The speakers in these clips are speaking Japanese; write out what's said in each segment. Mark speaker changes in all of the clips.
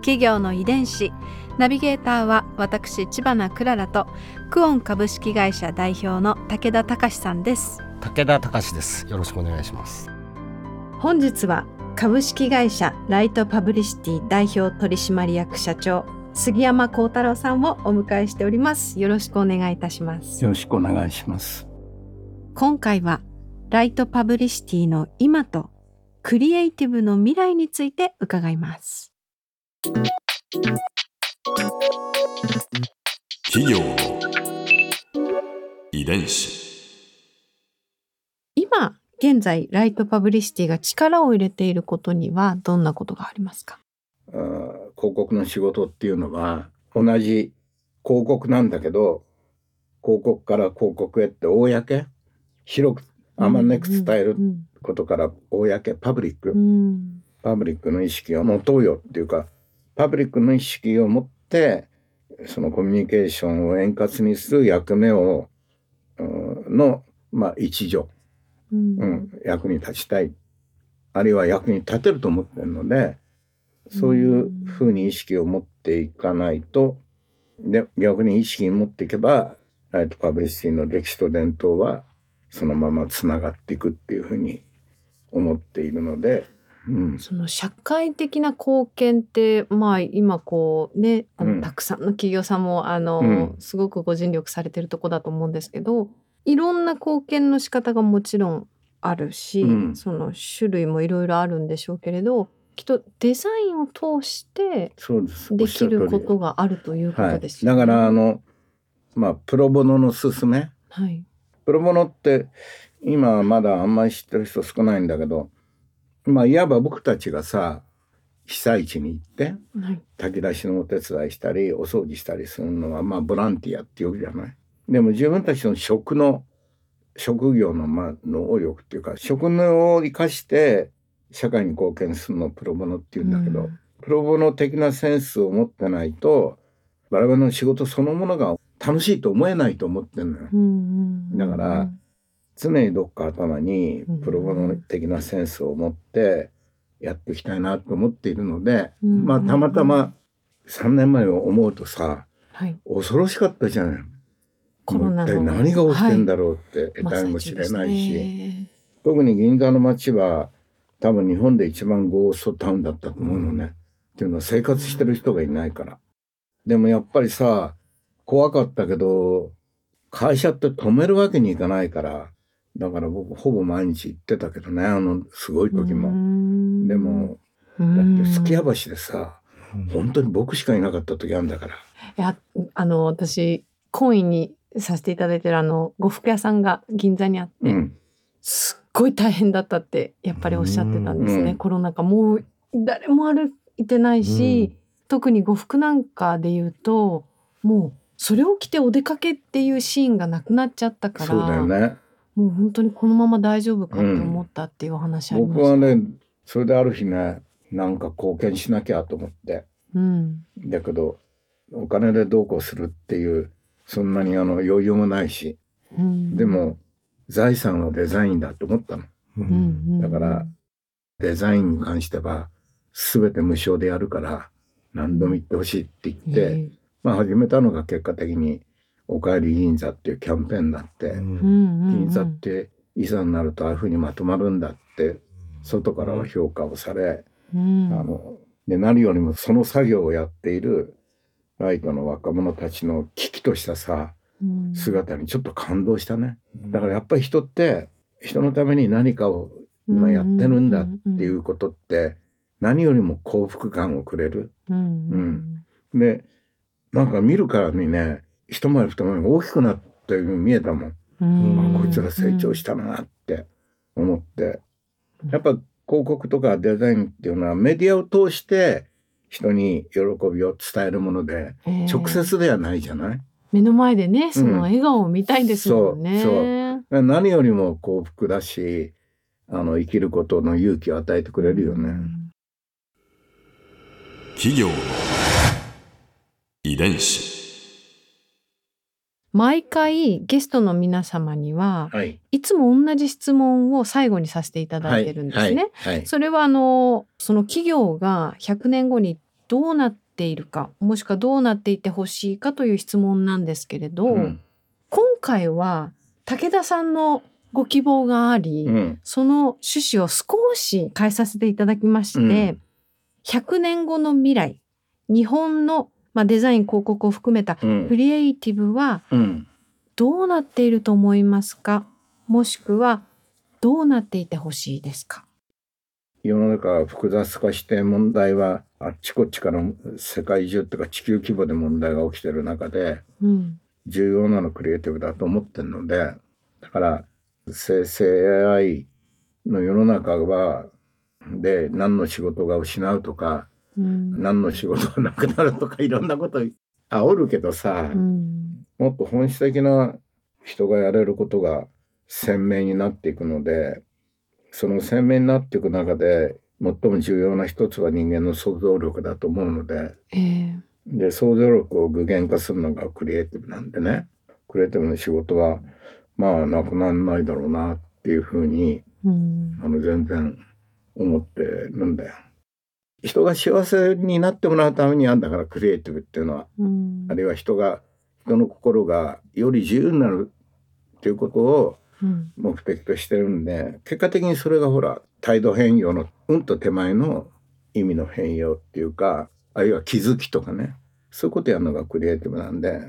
Speaker 1: 企業の遺伝子。ナビゲーターは私知花くららとクオン株式会社代表の武田隆さんです。
Speaker 2: 武田隆です。よろしくお願いします。
Speaker 1: 本日は株式会社ライトパブリシティ代表取締役社長杉山恒太郎さんをお迎えしております。よろしくお願いいたします。
Speaker 3: よろしくお願いします。
Speaker 1: 今回はライトパブリシティの今とクリエイティブの未来について伺います
Speaker 4: 企業の遺伝子。
Speaker 1: 今現在ライトパブリシティが力を入れていることにはどんなことがありますか？
Speaker 3: あー広告の仕事っていうのは同じ広告なんだけど広告から広告へって公広くあまねく伝える
Speaker 1: うん。
Speaker 3: ことから公パブリック、
Speaker 1: うん。
Speaker 3: パブリックの意識を持とうよっていうかパブリックの意識を持ってそのコミュニケーションを円滑にする役目をうんの、まあ、一助、
Speaker 1: うん。
Speaker 3: うん、役に立ちたい。あるいは役に立てると思ってるのでそういうふうに意識を持っていかないとで逆に意識に持っていけばライトパブリシティの歴史と伝統はそのままつながっていくっていうふうに思っているので、うん、
Speaker 1: その社会的な貢献ってまあ今こうねあの、
Speaker 3: うん。
Speaker 1: たくさんの企業さんもあの、
Speaker 3: うん。
Speaker 1: すごくご尽力されてるとこだと思うんですけどいろんな貢献の仕方がもちろんあるし、
Speaker 3: うん。
Speaker 1: その種類もいろいろあるんでしょうけれどきっとデザインを通して
Speaker 3: で
Speaker 1: きることがあるというこ
Speaker 3: はい、
Speaker 1: とですよね。
Speaker 3: だからあのまあプロボノの勧め。
Speaker 1: はい、
Speaker 3: プロボノって今はまだあんまり知ってる人少ないんだけどまあいわば僕たちがさ被災地に行って
Speaker 1: はい
Speaker 3: 炊き出しのお手伝いしたりお掃除したりするのはまあボランティアっていうじゃない？でも自分たちの職の職業のまあ能力っていうか職能を生かして社会に貢献するのをプロボノっていうんだけど、
Speaker 1: うん
Speaker 3: プロボノ的なセンスを持ってないと我々の仕事そのものが楽しいと思えないと思ってるのよ。
Speaker 1: うんうんうん
Speaker 3: だから常にどっか頭に
Speaker 1: うん。
Speaker 3: プロボノ的なセンスを持ってやっていきたいなと思っているので、
Speaker 1: うん。
Speaker 3: まあたまたま3年前を思うとさ
Speaker 1: はい、
Speaker 3: 恐ろしかったじゃない。
Speaker 1: コロナの
Speaker 3: 何が起きてんだろうって得体も知れないし、
Speaker 1: ね。
Speaker 3: 特に銀座の街は多分日本で一番ゴーストタウンだったと思うのね。っていうのは生活してる人がいないから。でもやっぱりさ怖かったけど会社って止めるわけにいかないからだから僕ほぼ毎日行ってたけどねあのすごい時
Speaker 1: う
Speaker 3: も。
Speaker 1: ん。
Speaker 3: でも
Speaker 1: だ
Speaker 3: だってすき家橋でさ本当に僕しかいなかった時あるんだから。
Speaker 1: いやあの私懇意にさせていただいてるあの呉服屋さんが銀座にあって、
Speaker 3: うん。
Speaker 1: すっごい大変だったってやっぱりおっしゃってたんですね、
Speaker 3: うん。
Speaker 1: コロナ禍もう誰も歩いてないし、特に呉服なんかで言うともうそれを着てお出かけっていうシーンがなくなっちゃったから
Speaker 3: そうだよね。
Speaker 1: もう本当にこのまま大丈夫かって思ったっていうお話ありました、
Speaker 3: 僕はねそれである日ねなんか貢献しなきゃと思って。
Speaker 1: うん
Speaker 3: だけどお金でどうこうするっていうそんなにあの余裕もないし。
Speaker 1: うん、
Speaker 3: でも財産はデザインだと思ったの。
Speaker 1: うんうん。
Speaker 3: だからデザインに関しては全て無償でやるから何度も言ってほしいって言って、
Speaker 1: ええ。
Speaker 3: まあ始めたのが結果的に「おかえり銀座」っていうキャンペーンになって、
Speaker 1: うん。うんうん
Speaker 3: 銀座っていざになるとああいうふうにまとまるんだって外からは評価をされ、
Speaker 1: うん。
Speaker 3: あので何よりもその作業をやっているライトの若者たちの危機としたさ
Speaker 1: うん。
Speaker 3: 姿にちょっと感動したね。だからやっぱり人って人のために何かを今やってるんだっていうことって何よりも幸福感をくれる。
Speaker 1: うん。
Speaker 3: でなんか見るからにね一回り二回り大きくなったように見えたもん。
Speaker 1: うん。
Speaker 3: あこいつら成長したなって思って。やっぱ広告とかデザインっていうのはメディアを通して人に喜びを伝えるもので、
Speaker 1: えー
Speaker 3: 直接ではないじゃない？
Speaker 1: 目の前でねその笑顔を見たいんですもんね。
Speaker 3: そう。何よりも幸福だしあの生きることの勇気を与えてくれるよね。
Speaker 1: うん。
Speaker 4: 企業の遺伝子
Speaker 1: 毎回ゲストの皆様には
Speaker 3: はい。
Speaker 1: いつも同じ質問を最後にさせていただいてるんですね。
Speaker 3: はい。はい
Speaker 1: それはあのその企業が100年後にどうなっているかもしくはどうなっていてほしいかという質問なんですけれど、
Speaker 3: うん
Speaker 1: 今回は武田さんのご希望があり、
Speaker 3: うん
Speaker 1: その趣旨を少し変えさせていただきまして、
Speaker 3: うん
Speaker 1: 100年後の未来日本の、まあ、デザイン広告を含めた
Speaker 3: うん。
Speaker 1: クリエイティブは
Speaker 3: うん
Speaker 1: どうなっていると思いますか？もしくはどうなっていてほしいですか？
Speaker 3: 世の中は複雑化して問題はあっちこっちから世界中っていうか地球規模で問題が起きてる中で
Speaker 1: うん。
Speaker 3: 重要なのクリエイティブだと思ってるのでだから生成 AI の世の中はで何の仕事が失うとか
Speaker 1: うん。
Speaker 3: 何の仕事がなくなるとかいろんなこと煽るけどさ、
Speaker 1: うん。
Speaker 3: もっと本質的な人がやれることが鮮明になっていくのでその鮮明になっていく中で最も重要な一つは人間の想像力だと思うので
Speaker 1: ええ。
Speaker 3: で想像力を具現化するのがクリエイティブなんでね。クリエイティブの仕事はまあなくならないだろうなっていうふうに
Speaker 1: うん。
Speaker 3: あの全然思ってるんだよ。人が幸せになってもらうためにあんだからクリエイティブっていうのは。
Speaker 1: うん。
Speaker 3: あるいは人が人の心がより自由になるっていうことを
Speaker 1: うん。
Speaker 3: 目的としてるんで結果的にそれがほら態度変容のうんと手前の意味の変容っていうかあるいは気づきとかね。そういうことやるのがクリエイティブなんで。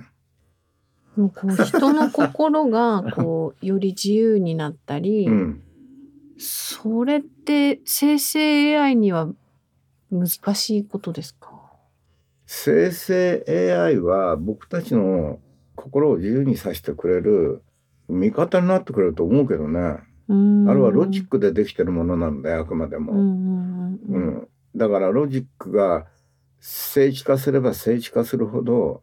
Speaker 1: もうこう 人の心がこうより自由になったり、
Speaker 3: うん。
Speaker 1: それって生成 AI には難しいことですか？
Speaker 3: 生成 AI は僕たちの心を自由にさせてくれる味方になってくれると思うけどね。あ
Speaker 1: あ
Speaker 3: れはロジックでできてるものなんだよあくまでも。
Speaker 1: うん
Speaker 3: だからロジックが聖地化すれば聖地化するほど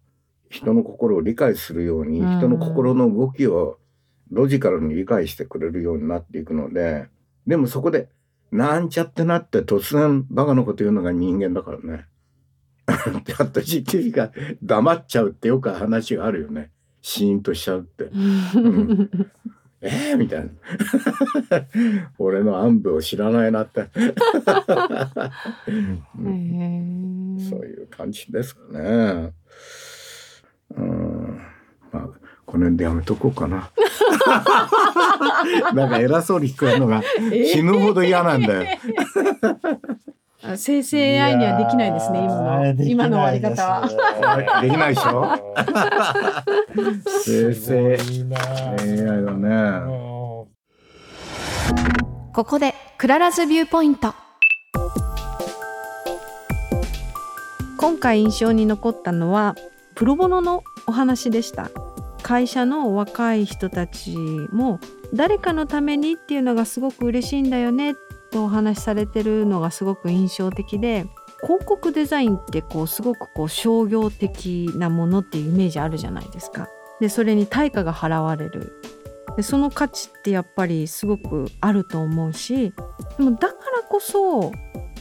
Speaker 3: 人の心を理解するように、
Speaker 1: うん。
Speaker 3: 人の心の動きをロジカルに理解してくれるようになっていくのででもそこでなんちゃってなって突然バカなこと言うのが人間だからね。チャット GTP が黙っちゃうってよく話があるよね。シーンとしちゃうって。んえー、みたいな。俺の暗部を知らないなって。そういう感じですかね。うん。まあ、この辺でやめとこうかな。なんか偉そうに聞こえるのが死ぬほど嫌なんだよ。
Speaker 1: あ生成 AI にはできないですね今の今の終わり方は。
Speaker 3: は。できないでしょ？生成 AI だね。
Speaker 1: ここでくららズビューポイント今回印象に残ったのはプロボノのお話でした会社の若い人たちも誰かのためにっていうのがすごく嬉しいんだよねとお話しされてるのがすごく印象的で広告デザインってこうすごくこう商業的なものっていうイメージあるじゃないですか。でそれに対価が払われるでその価値ってやっぱりすごくあると思うしでもだからこそ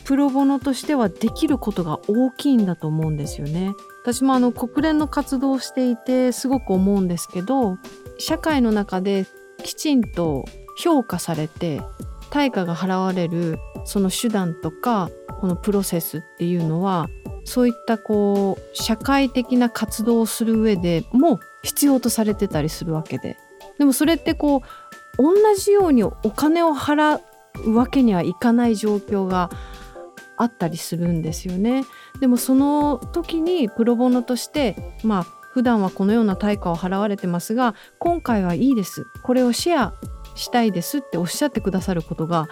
Speaker 1: プロボノとしてはできることが大きいんだと思うんですよね。私もあの国連の活動をしていてすごく思うんですけど社会の中できちんと評価されて対価が払われるその手段とかこのプロセスっていうのはそういったこう社会的な活動をする上でも必要とされてたりするわけで。でもそれってこう同じようにお金を払うわけにはいかない状況があったりするんですよね。でもその時にプロボノとしてまあ普段はこのような対価を払われてますが今回はいいです。これをシェアしたいですっておっしゃってくださることが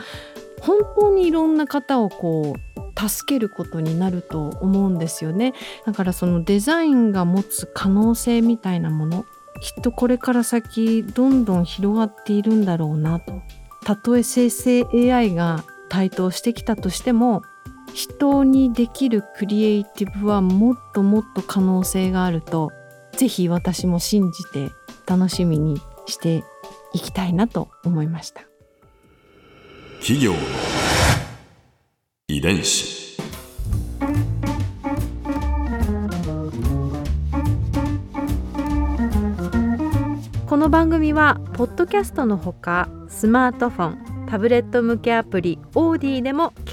Speaker 1: 本当にいろんな方をこう助けることになると思うんですよね。だからそのデザインが持つ可能性みたいなものきっとこれから先どんどん広がっているんだろうなと。たとえ生成 AI が台頭してきたとしても人にできるクリエイティブはもっともっと可能性があるとぜひ私も信じて楽しみにしていきたいなと思いました。
Speaker 4: 企業の遺伝子。
Speaker 1: この番組はポッドキャストのほかスマートフォンタブレット向けアプリオーディでも